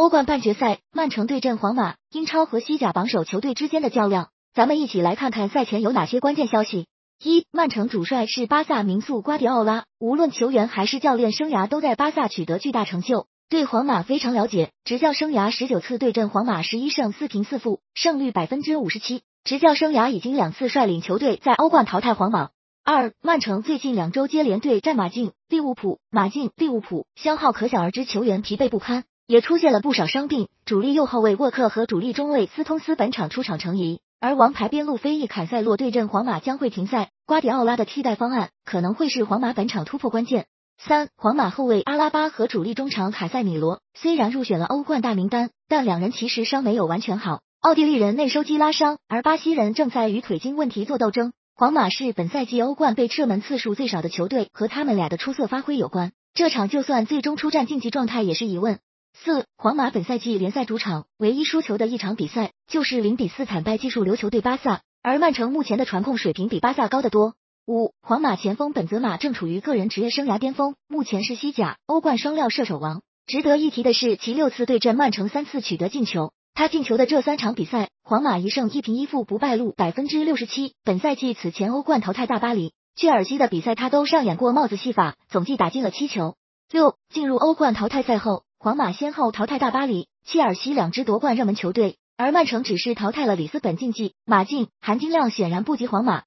欧冠半决赛，曼城对阵皇马，英超和西甲榜首球队之间的较量。咱们一起来看看赛前有哪些关键消息。一、曼城主帅是巴萨名宿瓜迪奥拉，无论球员还是教练生涯都在巴萨取得巨大成就，对皇马非常了解。执教生涯十九次对阵皇马十一胜四平四负，胜率百分之五十七。执教生涯已经两次率领球队在欧冠淘汰皇马。二、曼城最近两周接连对战马竞、利物浦、马竞、利物浦，消耗可想而知，球员疲惫不堪。也出现了不少伤病，主力右后卫沃克和主力中卫斯通斯本场出场成疑，而王牌边路飞翼坎塞洛对阵皇马将会停赛。瓜迪奥拉的替代方案可能会是皇马本场突破关键。三，皇马后卫阿拉巴和主力中场卡塞米罗虽然入选了欧冠大名单，但两人其实伤没有完全好。奥地利人内收肌拉伤，而巴西人正在与腿筋问题做斗争。皇马是本赛季欧冠被射门次数最少的球队，和他们俩的出色发挥有关。这场就算最终出战竞技状态也是疑问。四，皇马本赛季联赛主场唯一输球的一场比赛就是零比四惨败技术流球队巴萨，而曼城目前的传控水平比巴萨高得多。五，皇马前锋本泽马正处于个人职业生涯巅峰，目前是西甲、欧冠双料射手王。值得一提的是，其六次对阵曼城三次取得进球，他进球的这三场比赛，皇马一胜一平一负不败率百分之六十七。本赛季此前欧冠淘汰大巴黎、切尔西的比赛，他都上演过帽子戏法，总计打进了七球。六，进入欧冠淘汰赛后。皇马先后淘汰大巴黎、切尔西两支夺冠热门球队，而曼城只是淘汰了里斯本竞技、马竞，含金量显然不及皇马。